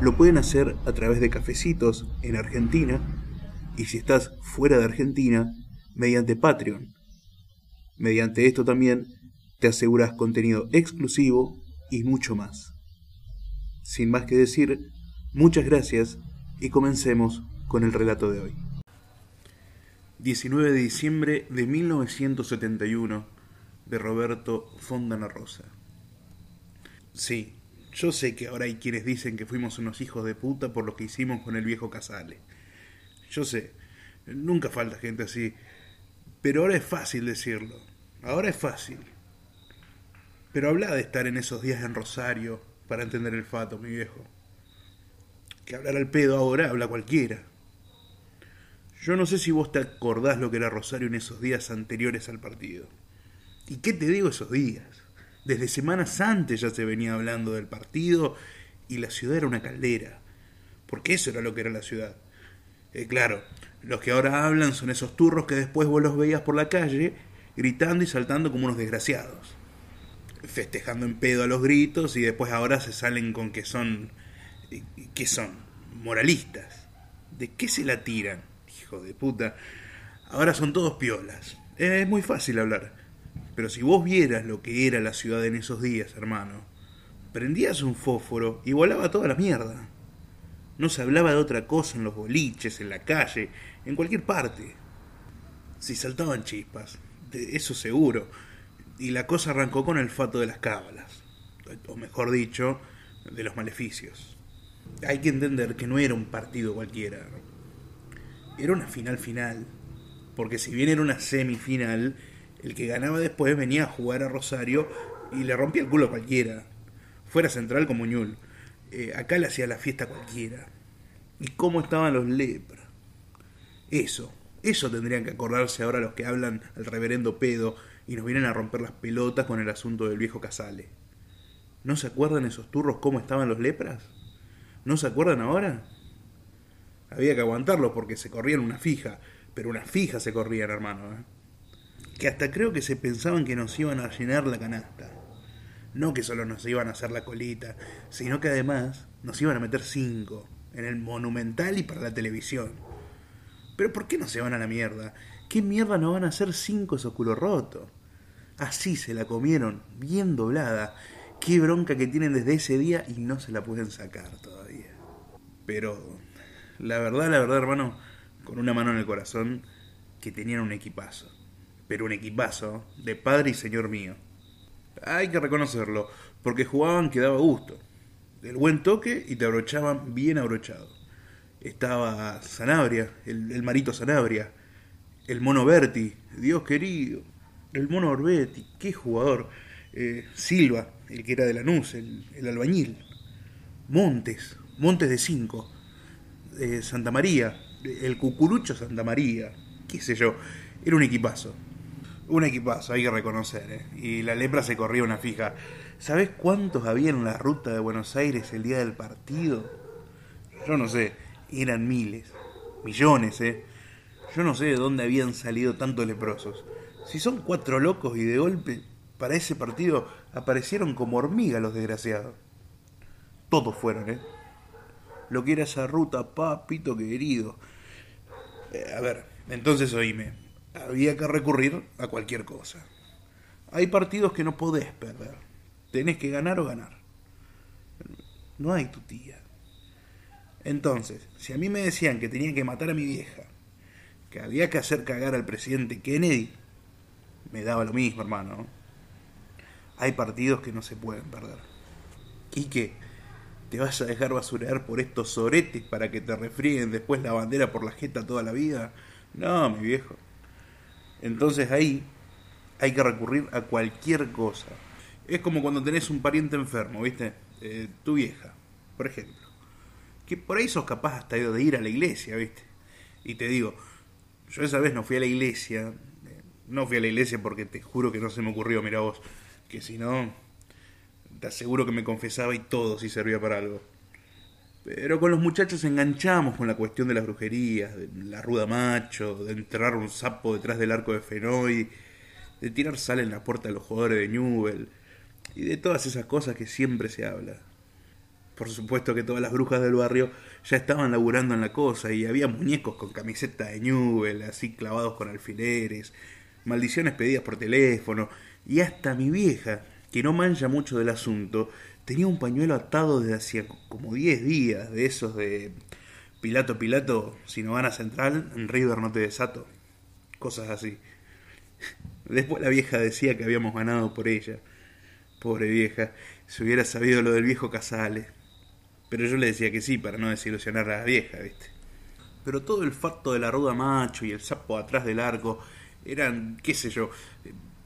lo pueden hacer a través de cafecitos en Argentina y si estás fuera de Argentina, mediante Patreon. Mediante esto también te aseguras contenido exclusivo y mucho más. Sin más que decir, muchas gracias y comencemos con el relato de hoy. 19 de diciembre de 1971 de Roberto Fondana Rosa. Sí, yo sé que ahora hay quienes dicen que fuimos unos hijos de puta por lo que hicimos con el viejo Casale. Yo sé, nunca falta gente así, pero ahora es fácil decirlo. Ahora es fácil. Pero habla de estar en esos días en Rosario para entender el fato, mi viejo. Que hablar al pedo ahora habla cualquiera. Yo no sé si vos te acordás lo que era Rosario en esos días anteriores al partido. ¿Y qué te digo esos días? Desde semanas antes ya se venía hablando del partido y la ciudad era una caldera. Porque eso era lo que era la ciudad. Eh, claro, los que ahora hablan son esos turros que después vos los veías por la calle gritando y saltando como unos desgraciados festejando en pedo a los gritos y después ahora se salen con que son que son moralistas. ¿De qué se la tiran? Hijo de puta. Ahora son todos piolas. Es muy fácil hablar. Pero si vos vieras lo que era la ciudad en esos días, hermano, prendías un fósforo y volaba toda la mierda. No se hablaba de otra cosa en los boliches, en la calle, en cualquier parte. Si saltaban chispas, eso seguro y la cosa arrancó con el fato de las cábalas, o mejor dicho, de los maleficios. Hay que entender que no era un partido cualquiera, era una final final, porque si bien era una semifinal, el que ganaba después venía a jugar a Rosario y le rompía el culo a cualquiera, fuera central como Ñul. Eh, acá le hacía la fiesta a cualquiera. ¿Y cómo estaban los lepras? Eso, eso tendrían que acordarse ahora los que hablan al reverendo pedo y nos vienen a romper las pelotas con el asunto del viejo Casale. ¿No se acuerdan esos turros cómo estaban los lepras? ¿No se acuerdan ahora? Había que aguantarlos porque se corrían una fija, pero una fija se corrían, hermano. ¿eh? Que hasta creo que se pensaban que nos iban a llenar la canasta. No que solo nos iban a hacer la colita, sino que además nos iban a meter cinco en el monumental y para la televisión. Pero ¿por qué no se van a la mierda? ¿Qué mierda no van a hacer cinco esos culo rotos? Así se la comieron, bien doblada. Qué bronca que tienen desde ese día y no se la pueden sacar todavía. Pero la verdad, la verdad, hermano, con una mano en el corazón, que tenían un equipazo. Pero un equipazo de padre y señor mío. Hay que reconocerlo, porque jugaban que daba gusto. El buen toque y te abrochaban bien abrochado. Estaba Sanabria, el, el marito Sanabria, el mono Berti, Dios querido, el mono Orbetti, qué jugador. Eh, Silva, el que era de Lanús, el, el albañil. Montes, Montes de Cinco. Eh, Santa María, el Cucurucho Santa María, qué sé yo. Era un equipazo. Un equipazo, hay que reconocer. Eh. Y la lepra se corría una fija. ¿Sabes cuántos había en la ruta de Buenos Aires el día del partido? Yo no sé, eran miles, millones, ¿eh? Yo no sé de dónde habían salido tantos leprosos. Si son cuatro locos y de golpe para ese partido aparecieron como hormigas los desgraciados. Todos fueron, ¿eh? Lo que era esa ruta, papito querido. Eh, a ver, entonces oíme. Había que recurrir a cualquier cosa. Hay partidos que no podés perder. Tenés que ganar o ganar. No hay tu tía. Entonces, si a mí me decían que tenía que matar a mi vieja, que había que hacer cagar al presidente Kennedy, me daba lo mismo, hermano. Hay partidos que no se pueden perder. ¿Y qué? ¿Te vas a dejar basurear por estos soretes para que te refrieguen después la bandera por la jeta toda la vida? No, mi viejo. Entonces ahí hay que recurrir a cualquier cosa. Es como cuando tenés un pariente enfermo, ¿viste? Eh, tu vieja, por ejemplo. que por ahí sos capaz hasta de ir a la iglesia, ¿viste? Y te digo, yo esa vez no fui a la iglesia, eh, no fui a la iglesia porque te juro que no se me ocurrió, mira vos, que si no, te aseguro que me confesaba y todo si servía para algo. Pero con los muchachos enganchamos con la cuestión de las brujerías, de la ruda macho, de enterrar un sapo detrás del arco de Fenoy, de tirar sal en la puerta de los jugadores de Newell, y de todas esas cosas que siempre se habla. Por supuesto que todas las brujas del barrio ya estaban laburando en la cosa y había muñecos con camiseta de Newell, así clavados con alfileres, maldiciones pedidas por teléfono, y hasta mi vieja, que no mancha mucho del asunto, tenía un pañuelo atado desde hacía como 10 días, de esos de Pilato, Pilato, si no van a Central, en River no te desato. Cosas así. Después la vieja decía que habíamos ganado por ella. Pobre vieja, si hubiera sabido lo del viejo Casale. Pero yo le decía que sí, para no desilusionar a la vieja, ¿viste? Pero todo el facto de la ruda macho y el sapo atrás del arco eran, qué sé yo,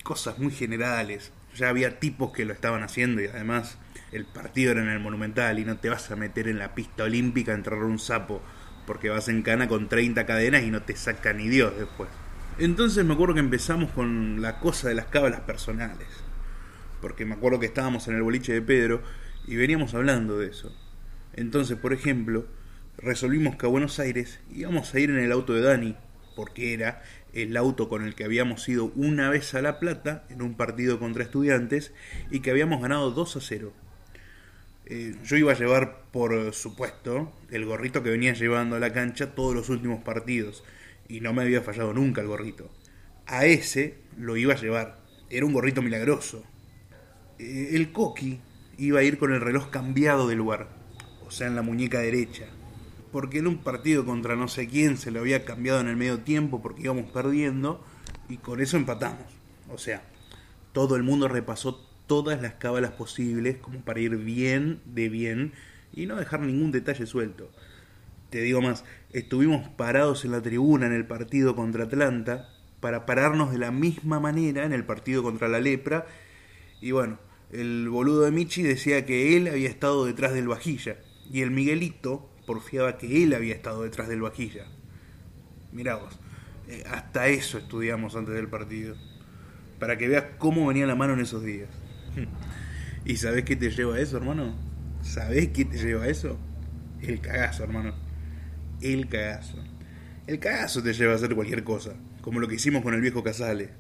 cosas muy generales. Ya había tipos que lo estaban haciendo y además el partido era en el Monumental y no te vas a meter en la pista olímpica a entrar un sapo porque vas en cana con 30 cadenas y no te saca ni Dios después. Entonces me acuerdo que empezamos con la cosa de las cábalas personales. Porque me acuerdo que estábamos en el boliche de Pedro y veníamos hablando de eso. Entonces, por ejemplo, resolvimos que a Buenos Aires íbamos a ir en el auto de Dani, porque era el auto con el que habíamos ido una vez a La Plata en un partido contra estudiantes y que habíamos ganado 2 a 0. Eh, yo iba a llevar, por supuesto, el gorrito que venía llevando a la cancha todos los últimos partidos y no me había fallado nunca el gorrito. A ese lo iba a llevar. Era un gorrito milagroso. Eh, el coqui iba a ir con el reloj cambiado de lugar, o sea, en la muñeca derecha. Porque en un partido contra no sé quién se lo había cambiado en el medio tiempo porque íbamos perdiendo y con eso empatamos. O sea, todo el mundo repasó todas las cábalas posibles como para ir bien de bien y no dejar ningún detalle suelto. Te digo más, estuvimos parados en la tribuna en el partido contra Atlanta para pararnos de la misma manera en el partido contra la lepra y bueno, el boludo de Michi decía que él había estado detrás del vajilla y el Miguelito porfiaba que él había estado detrás del vajilla. Mirá vos, eh, hasta eso estudiamos antes del partido, para que veas cómo venía la mano en esos días. ¿Y sabés qué te lleva a eso, hermano? ¿Sabés qué te lleva a eso? El cagazo, hermano el cagazo. El cagazo te lleva a hacer cualquier cosa, como lo que hicimos con el viejo Casale.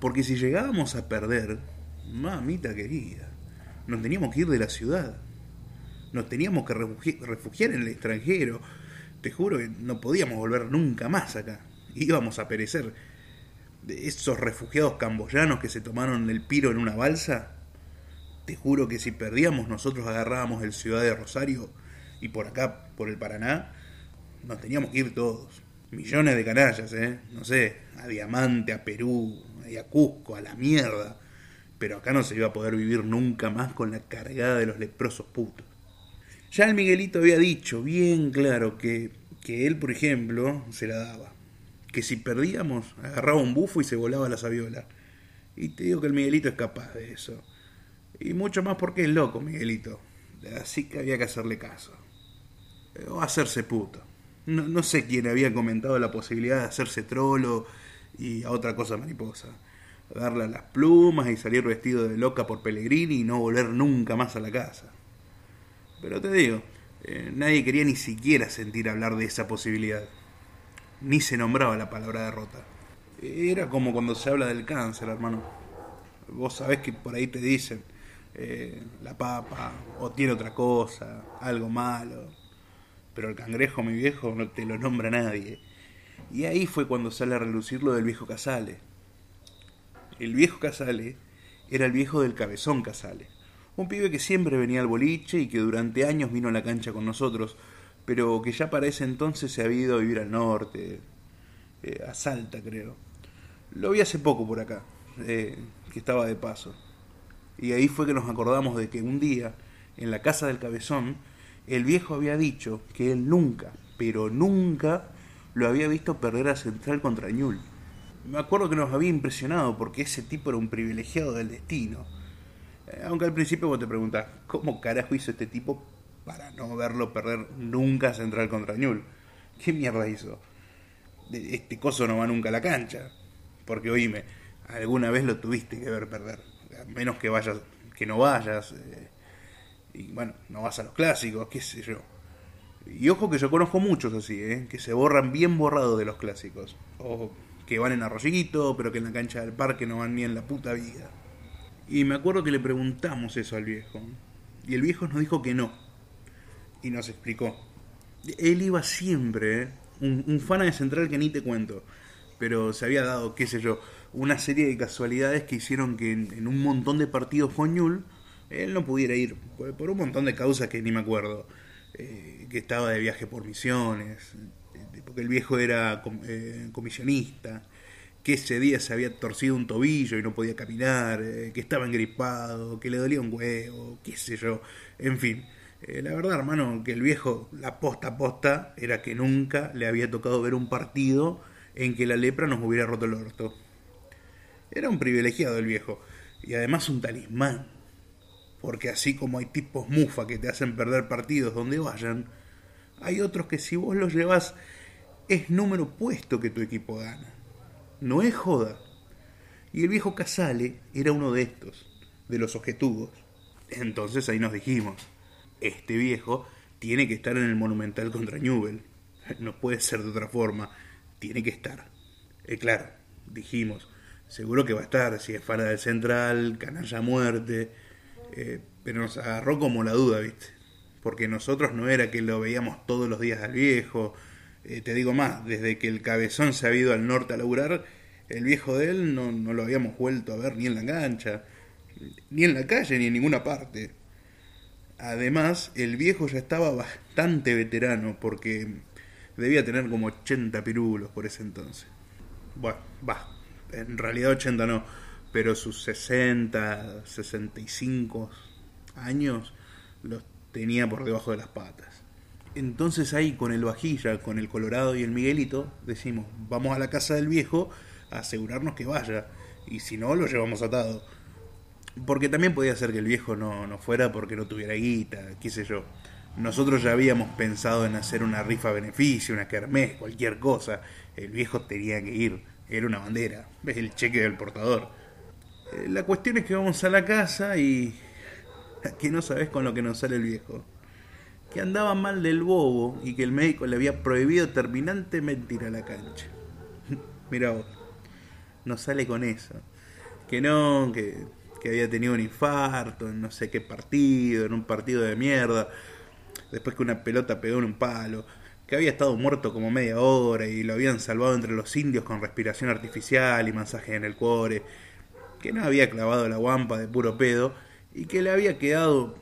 Porque si llegábamos a perder, mamita querida, nos teníamos que ir de la ciudad. Nos teníamos que refugiar en el extranjero. Te juro que no podíamos volver nunca más acá. Íbamos a perecer. De esos refugiados camboyanos que se tomaron el piro en una balsa. Te juro que si perdíamos nosotros agarrábamos el ciudad de Rosario y por acá, por el Paraná, nos teníamos que ir todos. Millones de canallas, ¿eh? No sé, a Diamante, a Perú, a Cusco, a la mierda. Pero acá no se iba a poder vivir nunca más con la cargada de los leprosos putos. Ya el Miguelito había dicho bien claro que, que él, por ejemplo, se la daba. Que si perdíamos, agarraba un bufo y se volaba la sabiola. Y te digo que el Miguelito es capaz de eso. Y mucho más porque es loco, Miguelito. Así que había que hacerle caso. O hacerse puto no, no sé quién había comentado la posibilidad de hacerse trolo y a otra cosa mariposa. Darle las plumas y salir vestido de loca por Pellegrini y no volver nunca más a la casa. Pero te digo, eh, nadie quería ni siquiera sentir hablar de esa posibilidad. Ni se nombraba la palabra derrota. Era como cuando se habla del cáncer, hermano. Vos sabés que por ahí te dicen eh, la papa, o tiene otra cosa, algo malo pero el cangrejo, mi viejo, no te lo nombra nadie. Y ahí fue cuando sale a relucir lo del viejo Casale. El viejo Casale era el viejo del cabezón Casale, un pibe que siempre venía al boliche y que durante años vino a la cancha con nosotros, pero que ya para ese entonces se había ido a vivir al norte, eh, a Salta creo. Lo vi hace poco por acá, eh, que estaba de paso. Y ahí fue que nos acordamos de que un día, en la casa del cabezón, el viejo había dicho que él nunca, pero nunca lo había visto perder a Central contra Ñul. Me acuerdo que nos había impresionado porque ese tipo era un privilegiado del destino. Aunque al principio vos te preguntás, ¿cómo carajo hizo este tipo para no verlo perder nunca Central contra Ñul. ¿Qué mierda hizo? Este coso no va nunca a la cancha. Porque oíme, alguna vez lo tuviste que ver perder. A menos que vayas, que no vayas. Eh, y bueno, no vas a los clásicos, qué sé yo. Y ojo que yo conozco muchos así, ¿eh? que se borran bien borrados de los clásicos. O que van en arroyito, pero que en la cancha del parque no van ni en la puta vida. Y me acuerdo que le preguntamos eso al viejo. Y el viejo nos dijo que no. Y nos explicó. Él iba siempre, ¿eh? un, un fan de Central que ni te cuento. Pero se había dado, qué sé yo, una serie de casualidades que hicieron que en, un montón de partidos con él no pudiera ir. Por, un montón de causas que ni me acuerdo. Eh, que estaba de viaje por misiones. Porque el viejo era eh, comisionista que ese día se había torcido un tobillo y no podía caminar, eh, que estaba engripado, que le dolía un huevo, qué sé yo, en fin. Eh, la verdad, hermano, que el viejo, la posta posta, era que nunca le había tocado ver un partido en que la lepra nos hubiera roto el orto. Era un privilegiado el viejo, y además un talismán, porque así como hay tipos mufa que te hacen perder partidos donde vayan, hay otros que si vos los llevas es número puesto que tu equipo gana no es joda. Y el viejo Casale era uno de estos, de los objetudos. Entonces ahí nos dijimos, este viejo tiene que estar en el Monumental contra Newell. No puede ser de otra forma, tiene que estar. Eh, claro, dijimos, seguro que va a estar, si es fuera del Central, canalla muerte. Eh, pero nos agarró como la duda, ¿viste? Porque nosotros no era que lo veíamos todos los días al viejo, eh, te digo más, desde que el cabezón se ha ido al norte a laburar, el viejo de él no, no, lo habíamos vuelto a ver ni en la cancha, ni en la calle, ni en ninguna parte. Además, el viejo ya estaba bastante veterano porque debía tener como 80 pirulos por ese entonces. Bueno, va, en realidad 80 no, pero sus 60, 65 años los tenía por debajo de las patas. Entonces ahí con el vajilla, con el Colorado y el Miguelito, decimos, vamos a la casa del viejo a asegurarnos que vaya. Y si no, lo llevamos atado. Porque también podía ser que el viejo no, no fuera porque no tuviera guita, qué sé yo. Nosotros ya habíamos pensado en hacer una rifa beneficio, una kermés, cualquier cosa. El viejo tenía que ir. Era una bandera. Es el cheque del portador. Eh, la cuestión es que vamos a la casa y... que no sabes con lo que nos sale el viejo que andaba mal del bobo y que el médico le había prohibido terminantemente ir a la cancha. Mira vos, no sale con eso. Que no, que, que había tenido un infarto en no sé qué partido, en un partido de mierda, después que una pelota pegó en un palo, que había estado muerto como media hora y lo habían salvado entre los indios con respiración artificial y masaje en el cuore, que no había clavado la guampa de puro pedo y que le había quedado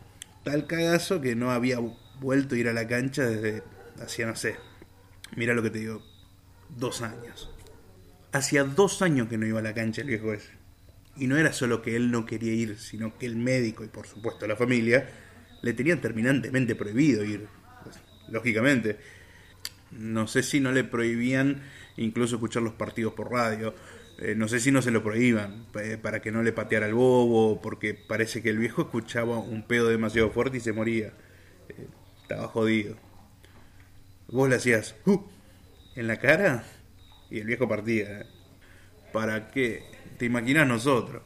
tal cagazo que no había vuelto a ir a la cancha desde hacía, no sé, mira lo que te digo, dos años. Hacía dos años que no iba a la cancha el viejo ese. Y no era solo que él no quería ir, sino que el médico y por supuesto la familia le tenían terminantemente prohibido ir. Pues, lógicamente. No sé si no le prohibían incluso escuchar los partidos por radio. Eh, no sé si no se lo prohíban eh, para que no le pateara el bobo, porque parece que el viejo escuchaba un pedo demasiado fuerte y se moría. Eh, estaba jodido. Vos le hacías uh, en la cara y el viejo partía. ¿Para qué? Te imaginas nosotros.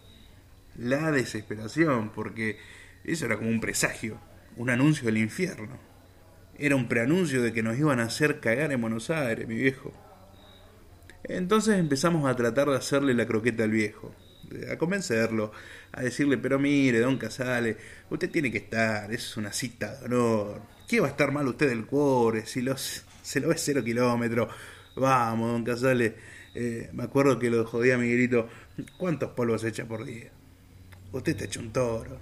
La desesperación, porque eso era como un presagio, un anuncio del infierno. Era un preanuncio de que nos iban a hacer cagar en Buenos Aires, mi viejo. Entonces empezamos a tratar de hacerle la croqueta al viejo, a convencerlo, a decirle, pero mire, don Casale, usted tiene que estar, es una cita de honor, ¿Qué va a estar mal usted del cuore? Si los, se lo ve cero kilómetros. Vamos, don Casale. Eh, me acuerdo que lo jodía Miguelito. ¿Cuántos polvos echa por día? Usted está hecho un toro.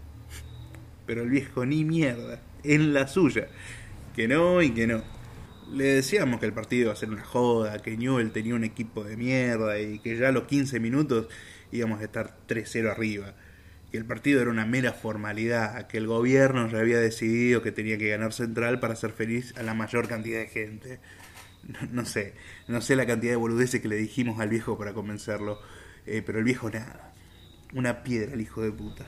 Pero el viejo ni mierda. En la suya. Que no y que no. Le decíamos que el partido iba a ser una joda, que Newell tenía un equipo de mierda y que ya a los 15 minutos íbamos a estar 3-0 arriba que el partido era una mera formalidad, que el gobierno ya había decidido que tenía que ganar Central para hacer feliz a la mayor cantidad de gente. No, sé, no sé la cantidad de boludeces que le dijimos al viejo para convencerlo, eh, pero el viejo nada. Una piedra el hijo de puta.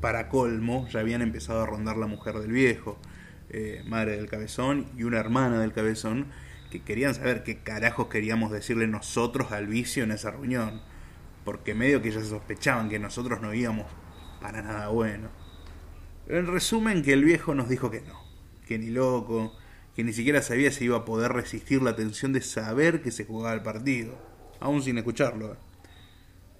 Para colmo, ya habían empezado a rondar la mujer del viejo. eh, madre del cabezón, y una hermana del cabezón, que querían saber qué carajos queríamos decirle nosotros al vicio en esa reunión, porque medio que ellos sospechaban que nosotros no íbamos para nada bueno. En resumen, que el viejo nos dijo que no, que ni loco, que ni siquiera sabía si iba a poder resistir la tensión de saber que se jugaba el partido, aún sin escucharlo.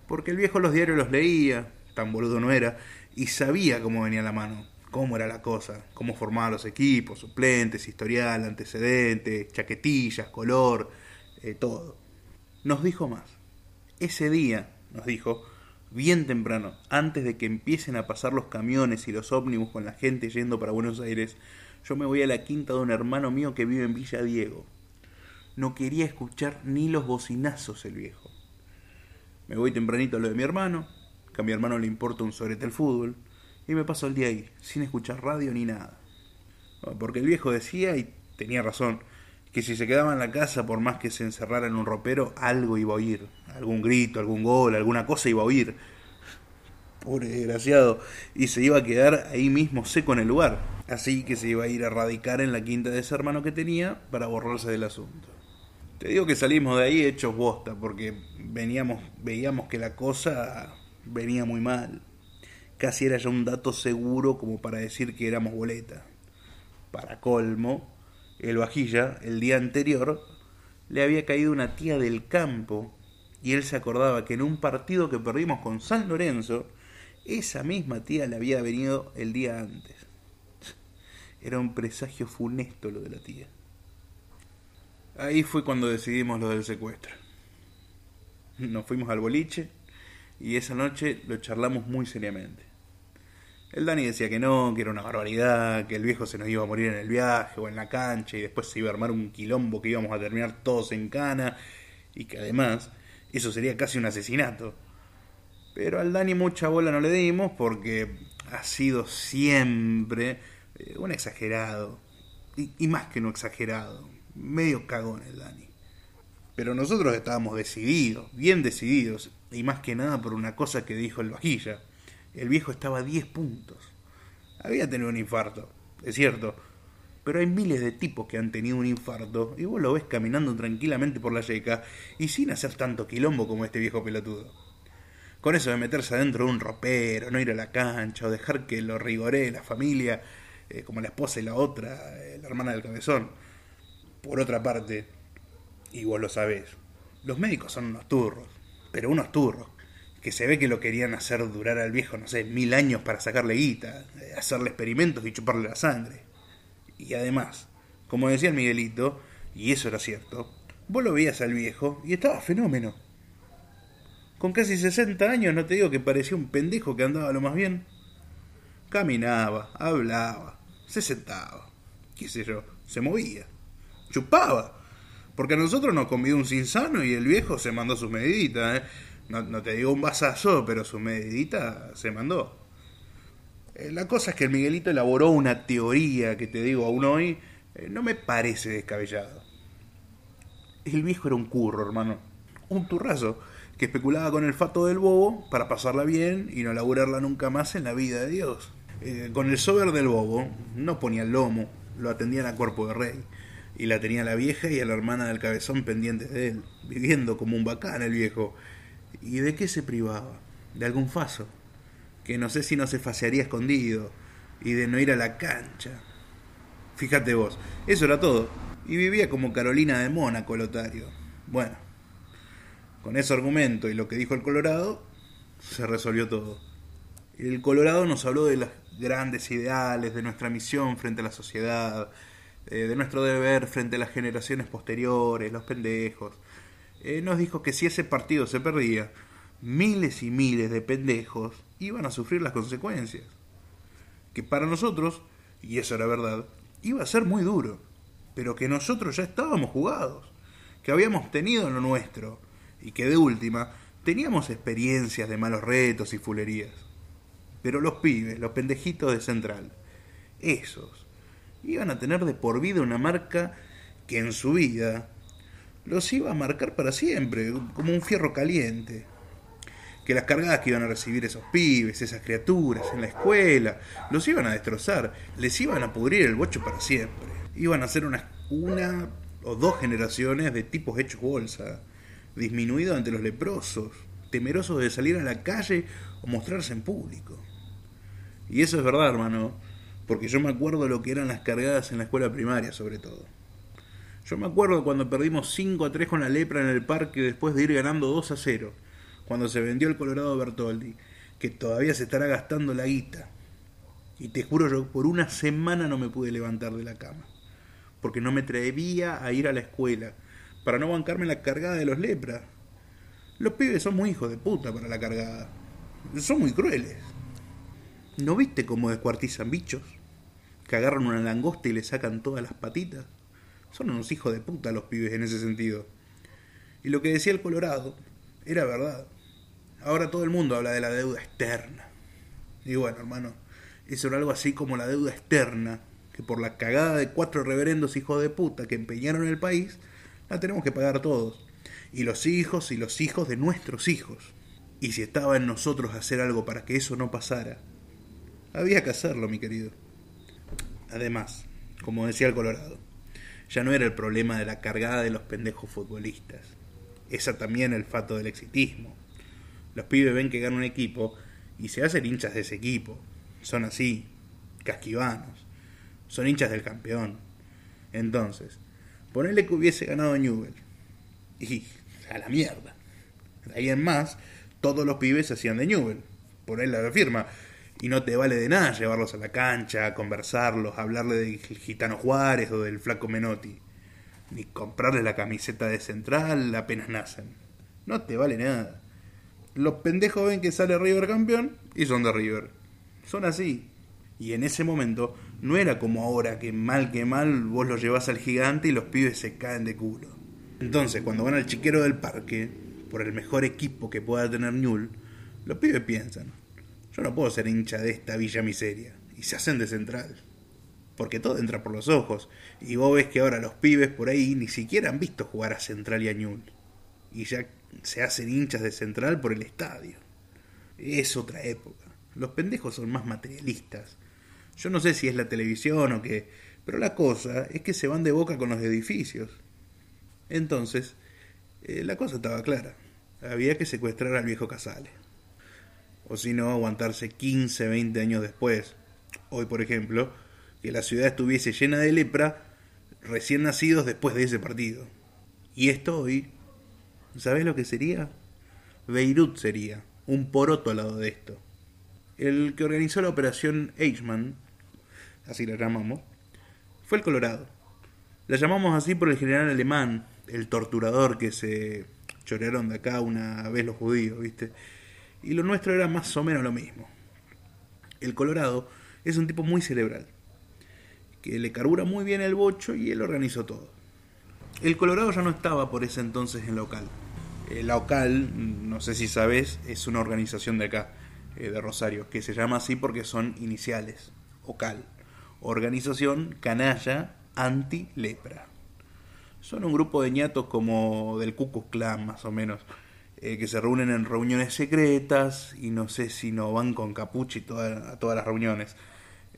Porque el viejo los diarios los leía, tan boludo no era, y sabía cómo venía la mano cómo era la cosa, cómo formaban los equipos, suplentes, historial, antecedentes, chaquetillas, color, eh, todo. Nos dijo más. Ese día, nos dijo, bien temprano, antes de que empiecen a pasar los camiones y los ómnibus con la gente yendo para Buenos Aires, yo me voy a la quinta de un hermano mío que vive en Villa Diego. No quería escuchar ni los bocinazos el viejo. Me voy tempranito a lo de mi hermano, que a mi hermano le importa un sorete el fútbol, y me paso el día ahí, sin escuchar radio ni nada. Porque el viejo decía, y tenía razón, que si se quedaba en la casa, por más que se encerrara en un ropero, algo iba a oír. Algún grito, algún gol, alguna cosa iba a oír. Pobre desgraciado. Y se iba a quedar ahí mismo seco en el lugar. Así que se iba a ir a radicar en la quinta de ese hermano que tenía para borrarse del asunto. Te digo que salimos de ahí hechos bosta, porque veníamos, veíamos que la cosa venía muy mal casi era ya un dato seguro como para decir que éramos boleta. Para colmo, el vajilla, el día anterior, le había caído una tía del campo y él se acordaba que en un partido que perdimos con San Lorenzo, esa misma tía le había venido el día antes. Era un presagio funesto lo de la tía. Ahí fue cuando decidimos lo del secuestro. Nos fuimos al boliche y esa noche lo charlamos muy seriamente. El Dani decía que no, que era una barbaridad, que el viejo se nos iba a morir en el viaje o en la cancha y después se iba a armar un quilombo que íbamos a terminar todos en cana y que además eso sería casi un asesinato. Pero al Dani mucha bola no le dimos porque ha sido siempre eh, un exagerado. Y, más que no exagerado, medio cagón el Dani. Pero nosotros estábamos decididos, bien decididos, y más que nada por una cosa que dijo el vajilla el viejo estaba a 10 puntos. Había tenido un infarto, es cierto, pero hay miles de tipos que han tenido un infarto y vos lo ves caminando tranquilamente por la yeca y sin hacer tanto quilombo como este viejo pelotudo. Con eso de meterse adentro de un ropero, no ir a la cancha o dejar que lo rigoree la familia, eh, como la esposa y la otra, eh, la hermana del cabezón. Por otra parte, y vos lo sabés, los médicos son unos turros, pero unos turros que se ve que lo querían hacer durar al viejo, no sé, mil años para sacarle guita, eh, hacerle experimentos y chuparle la sangre. Y además, como decía el Miguelito, y eso era cierto, vos lo veías al viejo y estaba fenómeno. Con casi 60 años no te digo que parecía un pendejo que andaba lo más bien. Caminaba, hablaba, se sentaba, qué sé yo, se movía, chupaba. Porque a nosotros nos convidó un sinsano y el viejo se mandó sus mediditas, ¿eh? No, te digo un vasazo, pero su medidita se mandó. Eh, la cosa es que el Miguelito elaboró una teoría que te digo aún hoy, eh, no me parece descabellado. El viejo era un curro, hermano. Un turrazo que especulaba con el fato del bobo para pasarla bien y no laburarla nunca más en la vida de Dios. Eh, con el sober del bobo no ponía el lomo, lo atendían a cuerpo de rey. Y la tenía la vieja y a la hermana del cabezón pendientes de él, viviendo como un bacán el viejo ¿Y de qué se privaba? De algún faso, que no sé si no se fasearía escondido, y de no ir a la cancha. Fíjate vos, eso era todo. Y vivía como Carolina de Mónaco, Lotario. Bueno, con ese argumento y lo que dijo el Colorado, se resolvió todo. El Colorado nos habló de los grandes ideales, de nuestra misión frente a la sociedad, eh, de nuestro deber frente a las generaciones posteriores, los pendejos, eh, nos dijo que si ese partido se perdía, miles y miles de pendejos iban a sufrir las consecuencias. Que para nosotros, y eso era verdad, iba a ser muy duro, pero que nosotros ya estábamos jugados, que habíamos tenido lo nuestro, y que de última teníamos experiencias de malos retos y fulerías. Pero los pibes, los pendejitos de Central, esos, iban a tener de por vida una marca que en su vida los iba a marcar para siempre, como un fierro caliente. que las cargadas que iban a recibir esos pibes, esas criaturas en la escuela, los iban a destrozar, les iban a pudrir el bocho para siempre. Iban a ser una, una o dos generaciones de tipos hechos bolsa, disminuidos ante los leprosos, temerosos de salir a la calle o mostrarse en público. Y eso es verdad, hermano, porque yo me acuerdo lo que eran las cargadas en la escuela primaria, sobre todo. Yo me acuerdo cuando perdimos 5 a 3 con la lepra en el parque después de ir ganando 2 a 0 cuando se vendió el Colorado Bertoldi, que todavía se estará gastando la guita. Y te juro, yo por una semana no me pude levantar de la cama, porque no me atrevía a ir a la escuela, para no bancarme la cargada de los lepras. Los pibes son muy hijos de puta para la cargada. Son muy crueles. ¿No viste cómo descuartizan bichos? Que agarran una langosta y le sacan todas las patitas. Son unos hijos de puta los pibes en ese sentido. Y lo que decía el Colorado era verdad. Ahora todo el mundo habla de la deuda externa. Y bueno, hermano, eso era algo así como la deuda externa, que por la cagada de cuatro reverendos hijos de puta que empeñaron el país, la tenemos que pagar todos. Y los hijos y los hijos de nuestros hijos. Y si estaba en nosotros hacer algo para que eso no pasara, había que hacerlo, mi querido. Además, como decía el Colorado, ya no era el problema de la cargada de los pendejos futbolistas. Esa también el fato del exitismo. Los pibes ven que gana un equipo y se hacen hinchas de ese equipo. Son así, casquivanos. Son hinchas del campeón. Entonces, ponele que hubiese ganado Newell. Y a la mierda. Ahí en más, todos los pibes se hacían de Newell. Ponerle la firma. Y no te vale de nada llevarlos a la cancha, conversarlos, hablarle del gitano Juárez o del flaco Menotti. Ni comprarles la camiseta de central apenas nacen. No te vale nada. Los pendejos ven que sale River campeón y son de River. Son así. Y en ese momento no era como ahora que mal que mal vos los llevas al gigante y los pibes se caen de culo. Entonces, cuando van al chiquero del parque, por el mejor equipo que pueda tener Newell, los pibes piensan, yo no puedo ser hincha de esta villa miseria. Y se hacen de central. Porque todo entra por los ojos. Y vos ves que ahora los pibes por ahí ni siquiera han visto jugar a Central y a Newell. Y ya se hacen hinchas de central por el estadio. Es otra época. Los pendejos son más materialistas. Yo no sé si es la televisión o qué, pero la cosa es que se van de boca con los edificios. Entonces, eh, la cosa estaba clara. Había que secuestrar al viejo Casale. O si no, aguantarse 15, 20 años después. Hoy, por ejemplo, que la ciudad estuviese llena de lepra recién nacidos después de ese partido. Y esto hoy ¿Sabes lo que sería? Beirut sería, un poroto al lado de esto. El que organizó la operación Eichmann, así la llamamos, fue el Colorado. La llamamos así por el general alemán, el torturador que se chorearon de acá una vez los judíos, ¿viste? Y lo nuestro era más o menos lo mismo. El Colorado es un tipo muy cerebral, que le carbura muy bien el bocho y él organizó todo. El Colorado ya no estaba por ese entonces en local. El local, no sé si sabes, es una organización de acá, eh, de Rosario, que se llama así porque son iniciales. OCAL, Organización Canalla Anti-Lepra. Son un grupo de ñatos como del Ku Klan, más o menos, eh, que se reúnen en reuniones secretas y no sé si no van con capucha y a todas las reuniones.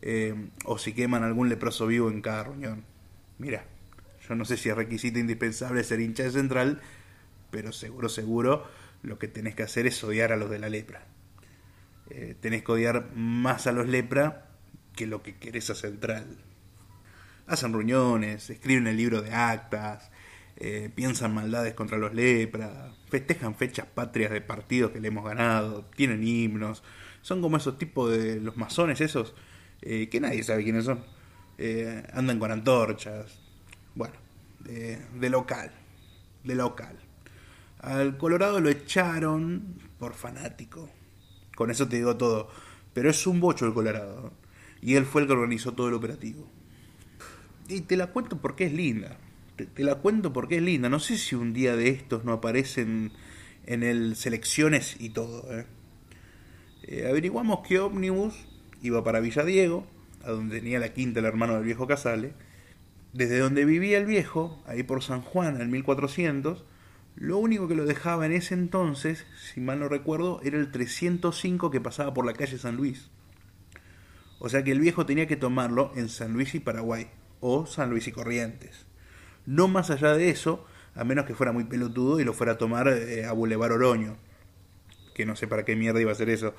Eh, o si queman algún leproso vivo en cada reunión. Mira, yo no sé si es requisito indispensable ser hincha de central, pero seguro, seguro, lo que tenés que hacer es odiar a los de la lepra. Eh, tenés que odiar más a los lepra que lo que querés a central. Hacen reuniones, escriben el libro de actas, eh, piensan maldades contra los lepra, festejan fechas patrias de partidos que le hemos ganado, tienen himnos, son como esos tipos de los masones esos eh, que nadie sabe quiénes son. andan con antorchas, bueno, de, local, de local. Al Colorado lo echaron por fanático. Con eso te digo todo. Pero es un bocho el Colorado. Y él fue el que organizó todo el operativo. Y te la cuento porque es linda. Te, la cuento porque es linda. No sé si un día de estos no aparecen en el selecciones y todo. ¿eh? Eh, averiguamos que Omnibus iba para Villa Diego, a donde tenía la quinta el hermano del viejo Casale desde donde vivía el viejo, ahí por San Juan, en 1400, Lo único que lo dejaba en ese entonces, si mal no recuerdo, era el 305 que pasaba por la calle San Luis. O sea que el viejo tenía que tomarlo en San Luis y Paraguay, o San Luis y Corrientes. No más allá de eso, a menos que fuera muy pelotudo y lo fuera a tomar eh, a Boulevard Oroño. Que no sé para qué mierda iba a ser eso.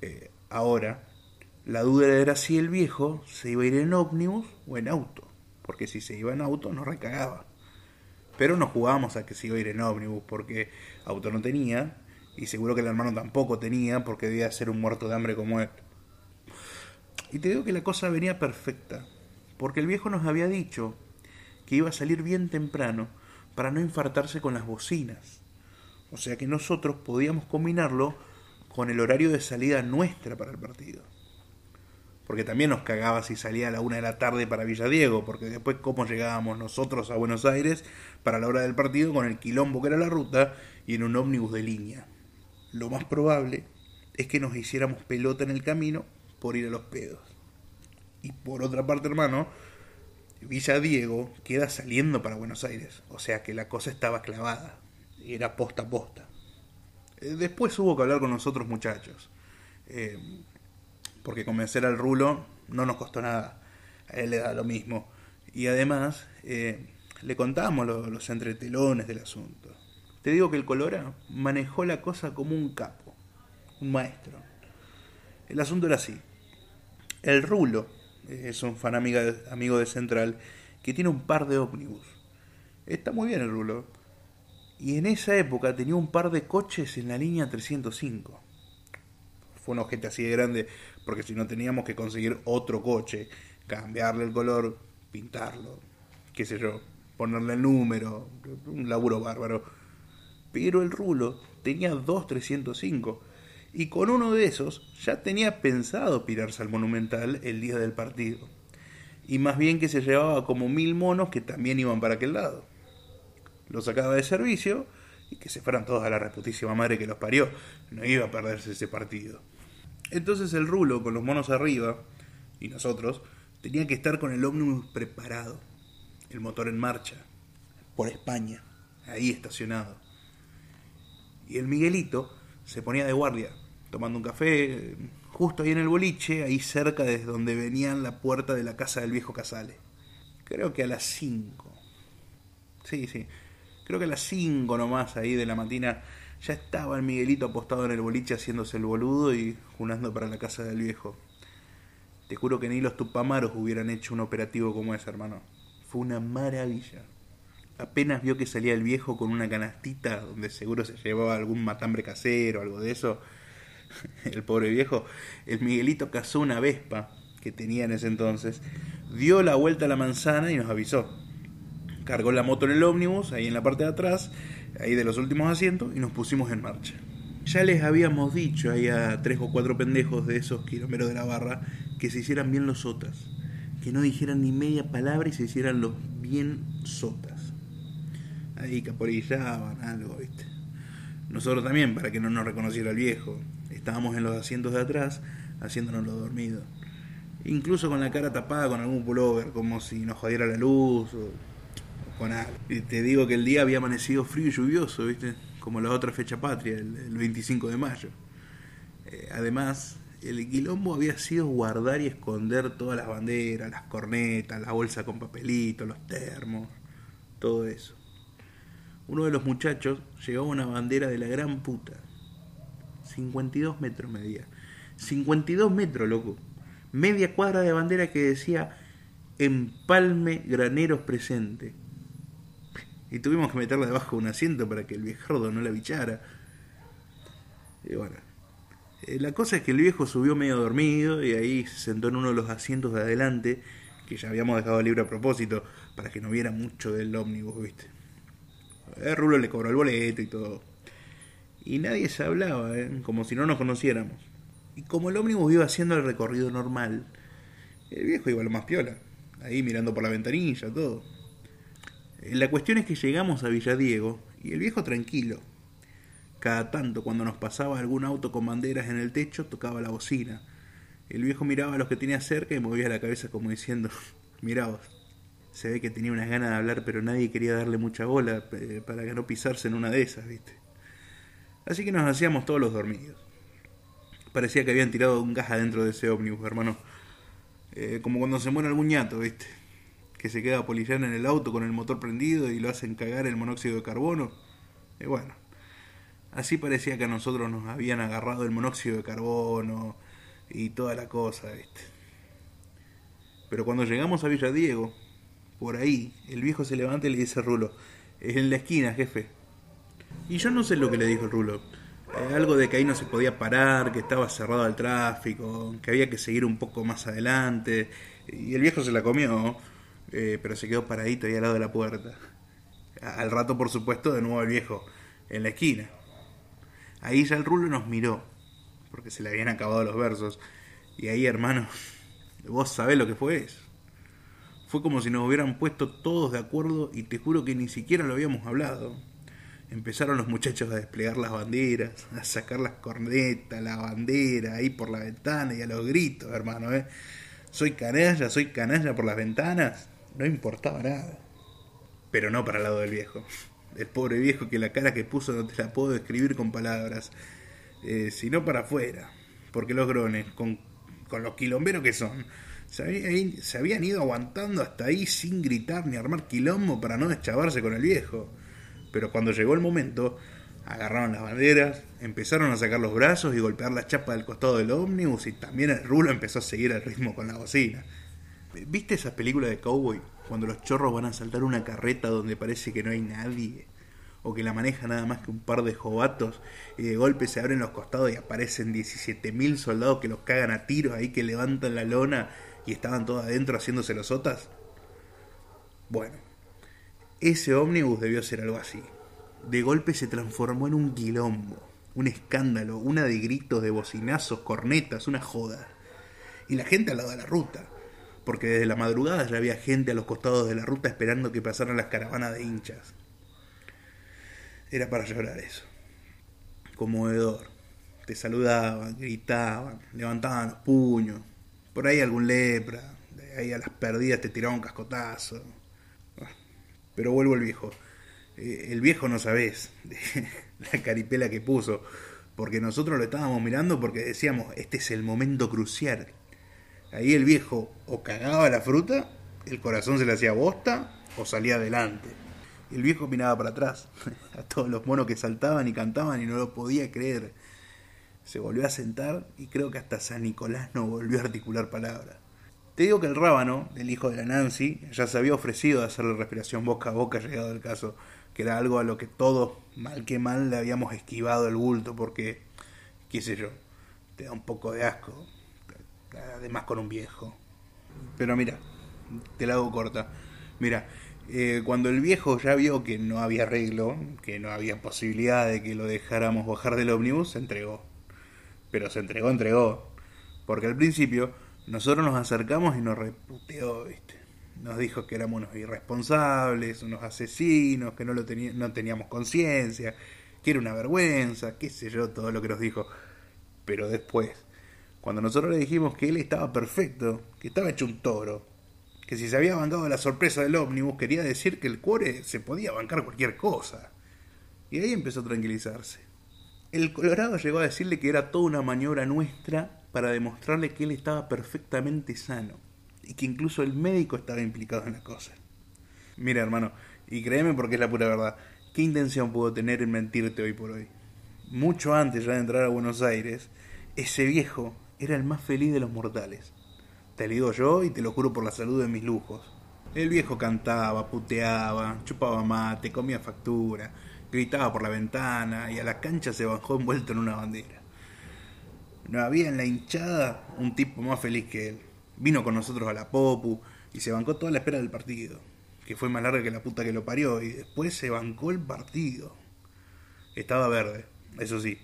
Eh, ahora, la duda era si el viejo se iba a ir en ómnibus o en auto. Porque si se iba en auto nos recagaba. Pero no jugábamos a que se iba a ir en ómnibus porque auto no tenía y seguro que el hermano tampoco tenía porque debía ser un muerto de hambre como él. Y te digo que la cosa venía perfecta, porque el viejo nos había dicho que iba a salir bien temprano para no infartarse con las bocinas. O sea que nosotros podíamos combinarlo con el horario de salida nuestra para el partido porque también nos cagaba si salía a la una de la tarde para Villadiego, porque después cómo llegábamos nosotros a Buenos Aires para la hora del partido con el quilombo que era la ruta y en un ómnibus de línea. Lo más probable es que nos hiciéramos pelota en el camino por ir a los pedos. Y por otra parte, hermano, Villadiego queda saliendo para Buenos Aires, o sea que la cosa estaba clavada, era posta a posta. Eh, después hubo que hablar con nosotros muchachos. Eh, porque convencer al rulo no nos costó nada, a él le da lo mismo. Y además eh, le contamos los entretelones del asunto. Te digo que el Colora manejó la cosa como un capo, un maestro. El asunto era así. El rulo es un fan amigo de Central que tiene un par de ómnibus. Está muy bien el rulo. Y en esa época tenía un par de coches en la línea 305 fue un objeto así de grande, porque si no teníamos que conseguir otro coche, cambiarle el color, pintarlo, qué sé yo, ponerle el número, un laburo bárbaro. Pero el rulo tenía dos 305 y con uno de esos ya tenía pensado pirarse al Monumental el día del partido. Y más bien que se llevaba como mil monos que también iban para aquel lado. Lo sacaba de servicio y que se fueran todos a la reputísima madre que los parió. No iba a perderse ese partido. Entonces el rulo con los monos arriba y nosotros tenía que estar con el ómnibus preparado, el motor en marcha, por España, ahí estacionado. Y el Miguelito se ponía de guardia, tomando un café, justo ahí en el boliche, ahí cerca de donde venían la puerta de la casa del viejo Casale. Creo que a las 5. Sí, sí. Creo que a las 5 nomás ahí de la matina ya estaba el Miguelito apostado en el boliche haciéndose el boludo y junando para la casa del viejo. Te juro que ni los tupamaros hubieran hecho un operativo como ese, hermano. Fue una maravilla. Apenas vio que salía el viejo con una canastita donde seguro se llevaba algún matambre casero o algo de eso. El pobre viejo, el Miguelito cazó una vespa que tenía en ese entonces, dio la vuelta a la manzana y nos avisó. Cargó la moto en el ómnibus, ahí en la parte de atrás, ahí de los últimos asientos y nos pusimos en marcha. Ya les habíamos dicho ahí a tres o cuatro pendejos de esos kilómetros de la barra que se hicieran bien los sotas, que no dijeran ni media palabra y se hicieran los bien sotas. Ahí caporillaban algo, ¿viste? Nosotros también, para que no nos reconociera el viejo. Estábamos en los asientos de atrás, haciéndonos los dormidos. Incluso con la cara tapada con algún pullover, como si nos jodiera la luz o y te digo que el día había amanecido frío y lluvioso, ¿viste? Como la otra fecha patria, el, 25 de mayo. Eh, además, el quilombo había sido guardar y esconder todas las banderas, las cornetas, la bolsa con papelito, los termos, todo eso. Uno de los muchachos llevaba una bandera de la gran puta. 52 metros medía. 52 metros, loco. Media cuadra de bandera que decía Empalme Graneros Presente y tuvimos que meterla debajo de un asiento para que el viejardo no la bichara. Y bueno, eh, la cosa es que el viejo subió medio dormido y ahí se sentó en uno de los asientos de adelante, que ya habíamos dejado libre a propósito, para que no viera mucho del ómnibus, ¿viste? El Rulo le cobró el boleto y todo. Y nadie se hablaba, ¿eh? como si no nos conociéramos. Y como el ómnibus iba haciendo el recorrido normal, el viejo iba lo más piola, ahí mirando por la ventanilla, todo. La cuestión es que llegamos a Villadiego y el viejo tranquilo. Cada tanto, cuando nos pasaba algún auto con banderas en el techo, tocaba la bocina. El viejo miraba a los que tenía cerca y movía la cabeza como diciendo, mirá Se ve que tenía unas ganas de hablar, pero nadie quería darle mucha bola eh, para que no pisarse en una de esas, ¿viste? Así que nos hacíamos todos los dormidos. Parecía que habían tirado un gas adentro de ese ómnibus, hermano. Eh, como cuando se muere algún ñato, ¿viste? Que se queda polillando en el auto con el motor prendido y lo hacen cagar el monóxido de carbono. Y bueno, así parecía que a nosotros nos habían agarrado el monóxido de carbono y toda la cosa, ¿viste? Pero cuando llegamos a Villa Diego, por ahí, el viejo se levanta y le dice a Rulo, en la esquina, jefe. Y yo no sé lo que le dijo el Rulo. Eh, algo de que ahí no se podía parar, que estaba cerrado al tráfico, que había que seguir un poco más adelante. Y el viejo se la comió, eh, pero se quedó paradito ahí al lado de la puerta. Al rato, por supuesto, de nuevo el viejo, en la esquina. Ahí ya el Rulo nos miró, porque se le habían acabado los versos. Y ahí, hermano, vos sabés lo que fue. Fue como si nos hubieran puesto todos de acuerdo y te juro que ni siquiera lo habíamos hablado. Empezaron los muchachos a desplegar las banderas, a sacar las cornetas, la bandera ahí por la ventana y a los gritos, hermano, ¿eh? Soy canalla, soy canalla por las ventanas. No importaba nada. Pero no para el lado del viejo. El pobre viejo que la cara que puso no te la puedo describir con palabras, eh, sino para afuera. Porque los grones, con, con los quilomberos que son, se, se habían ido aguantando hasta ahí sin gritar ni armar quilombo para no deschavarse con el viejo. Pero cuando llegó el momento, agarraron las banderas, empezaron a sacar los brazos y golpear la chapa del costado del ómnibus y también el rulo empezó a seguir el ritmo con la bocina. ¿Viste esas películas de cowboy? Cuando los chorros van a saltar una carreta donde parece que no hay nadie. O que la maneja nada más que un par de jovatos y de golpe se abren los costados y aparecen 17.000 soldados que los cagan a tiros ahí que levantan la lona y estaban todos adentro haciéndose los otas. Bueno, ese ómnibus debió ser algo así. De golpe se transformó en un quilombo, un escándalo, una de gritos, de bocinazos, cornetas, una joda. Y la gente al lado de la ruta, porque desde la madrugada ya había gente a los costados de la ruta esperando que pasaran las caravanas de hinchas. Era para llorar eso. Conmovedor. Te saludaban, gritaban, levantaban los puños. Por ahí algún lepra, ahí a las perdidas te tiraban un cascotazo pero vuelvo al viejo. Eh, el viejo no sabés la caripela que puso, porque nosotros lo estábamos mirando porque decíamos, este es el momento crucial. Ahí el viejo o cagaba la fruta, el corazón se le hacía bosta, o salía adelante. El viejo miraba para atrás, a todos los monos que saltaban y cantaban y no lo podía creer. Se volvió a sentar y creo que hasta San Nicolás no volvió a articular palabras. Te digo que el rábano, el hijo de la Nancy, ya se había ofrecido a hacerle respiración boca a boca llegado el caso, que era algo a lo que todos, mal que mal, le habíamos esquivado el bulto, porque, qué sé yo, te da un poco de asco, además con un viejo. Pero mira, te la hago corta. Mira, eh, cuando el viejo ya vio que no había arreglo, que no había posibilidad de que lo dejáramos bajar del ómnibus, se entregó. Pero se entregó, entregó. Porque al principio nosotros nos acercamos y nos reputeó, ¿viste? Nos dijo que éramos unos irresponsables, unos asesinos, que no, lo no teníamos conciencia, que era una vergüenza, qué sé yo, todo lo que nos dijo. Pero después, cuando nosotros le dijimos que él estaba perfecto, que estaba hecho un toro, que si se había bancado la sorpresa del ómnibus, quería decir que el cuore se podía bancar cualquier cosa. Y ahí empezó a tranquilizarse. El Colorado llegó a decirle que era toda una maniobra nuestra para demostrarle que él estaba perfectamente sano y que incluso el médico estaba implicado en la cosa. Mira, hermano, y créeme porque es la pura verdad, ¿qué intención pudo tener en mentirte hoy por hoy? Mucho antes ya de entrar a Buenos Aires, ese viejo era el más feliz de los mortales. Te lo digo yo y te lo juro por la salud de mis lujos. El viejo cantaba, puteaba, chupaba mate, comía factura, gritaba por la ventana y a la cancha se bajó envuelto en una bandera. No había en la hinchada un tipo más feliz que él. Vino con nosotros a la Popu y se bancó toda la espera del partido, que fue más larga que la puta que lo parió, y después se bancó el partido. Estaba verde, eso sí,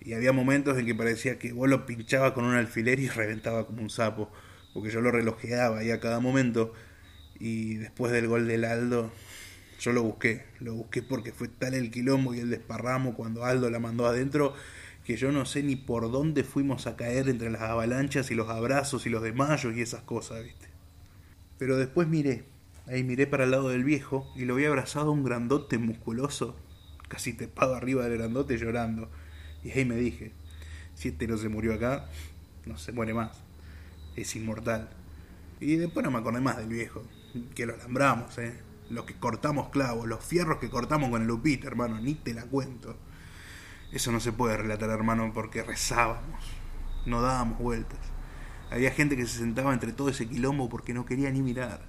y había momentos en que parecía que vos lo pinchabas con un alfiler y reventaba como un sapo, porque yo lo relojeaba ahí a cada momento, y después del gol del Aldo, yo lo busqué, lo busqué porque fue tal el quilombo y el desparramo cuando Aldo la mandó adentro que yo no sé ni por dónde fuimos a caer entre las avalanchas y los abrazos y los desmayos y esas cosas, ¿viste? Pero después miré Ahí miré para el lado del viejo y lo había abrazado a un grandote musculoso, casi tepado arriba del grandote llorando. Y ahí me dije, si este no se murió acá, no se muere más. Es inmortal. Y después no me acordé más del viejo, que lo alambramos, eh. Los que cortamos clavos, los fierros que cortamos con el lupita, hermano, ni te la cuento. Eso no se puede relatar, hermano, porque rezábamos, no dábamos vueltas. Había gente que se sentaba entre todo ese quilombo porque no quería ni mirar,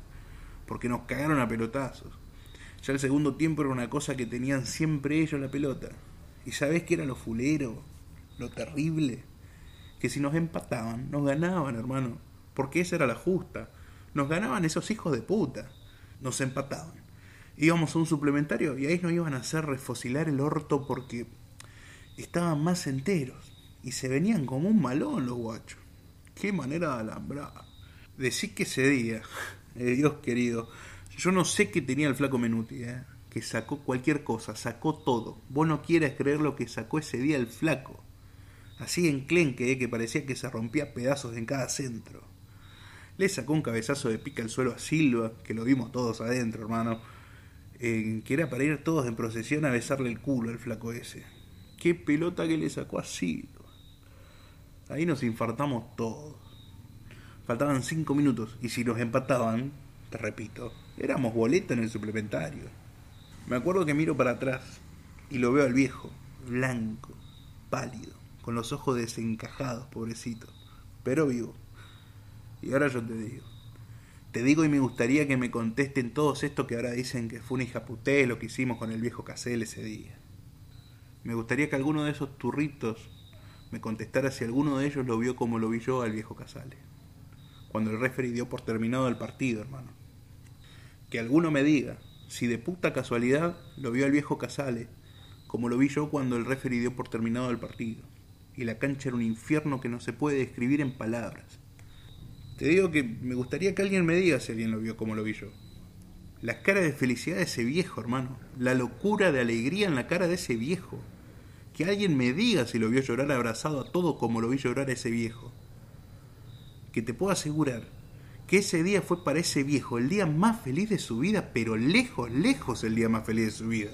porque nos cagaron a pelotazos. Ya el segundo tiempo era una cosa que tenían siempre ellos la pelota. ¿Y sabés qué era lo fulero? Lo terrible. Que si nos empataban, nos ganaban, hermano. Porque esa era la justa. Nos ganaban esos hijos de puta. Nos empataban. Íbamos a un suplementario y ahí nos iban a hacer refosilar el orto porque estaban más enteros. Y se venían como un malón los guachos. Qué manera de alambrar. Decí que ese día, eh, Dios querido, yo no sé qué tenía el flaco Menuti, eh, que sacó cualquier cosa, sacó todo. Vos no quieras creer lo que sacó ese día el flaco. Así enclenque, eh, que parecía que se rompía pedazos en cada centro. Le sacó un cabezazo de pica al suelo a Silva, que lo vimos todos adentro, hermano. que era para ir todos en procesión a besarle el culo al flaco ese. Qué pelota que le sacó a Silva. Ahí nos infartamos todos. Faltaban cinco minutos y si nos empataban, te repito, éramos boleta en el suplementario. Me acuerdo que miro para atrás y lo veo al viejo, blanco, pálido, con los ojos desencajados, pobrecito, pero vivo. Y ahora yo te digo, te digo y me gustaría que me contesten todos estos que ahora dicen que fue un hijaputé lo que hicimos con el viejo Casel ese día. Me gustaría que alguno de esos turritos me contestara si alguno de ellos lo vio como lo vi yo al viejo Casale. Cuando el referee dio por terminado el partido, hermano. Que alguno me diga si de puta casualidad lo vio al viejo Casale, como lo vi yo cuando el referee dio por terminado el partido. Y la cancha era un infierno que no se puede describir en palabras. Te digo que me gustaría que alguien me diga si alguien lo vio como lo vi yo. La cara de felicidad de ese viejo, hermano. La locura de alegría en la cara de ese viejo. Que alguien me diga si lo vio llorar abrazado a todo como lo vi llorar a ese viejo. Que te puedo asegurar que ese día fue para ese viejo el día más feliz de su vida, pero lejos, lejos el día más feliz de su vida.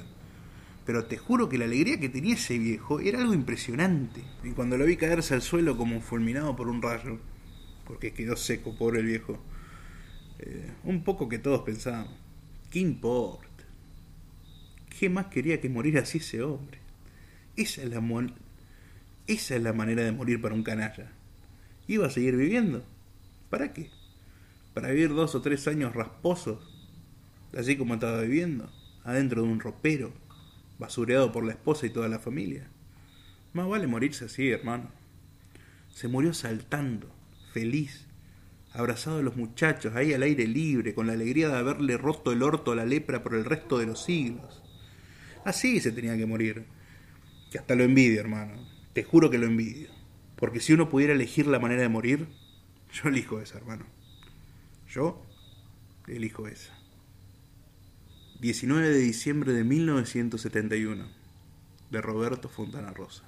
Pero te juro que la alegría que tenía ese viejo era algo impresionante. Y cuando lo vi caerse al suelo como fulminado por un rayo, porque quedó seco, pobre el viejo, eh, un poco que todos pensábamos, ¿qué importa? ¿Qué más quería que morir así ese hombre? Esa es la, esa es la manera de morir para un canalla. ¿Iba a seguir viviendo? ¿Para qué? ¿Para vivir dos o tres años rasposos? Así como estaba viviendo, adentro de un ropero, basureado por la esposa y toda la familia. Más vale morirse así, hermano. Se murió saltando, feliz, abrazado a los muchachos, ahí al aire libre, con la alegría de haberle roto el orto a la lepra por el resto de los siglos. Así se tenía que morir, que hasta lo envidio, hermano. Te juro que lo envidio. Porque si uno pudiera elegir la manera de morir, yo elijo esa, hermano. Yo elijo esa. 19 de diciembre de 1971, de Roberto Fontana Rosa.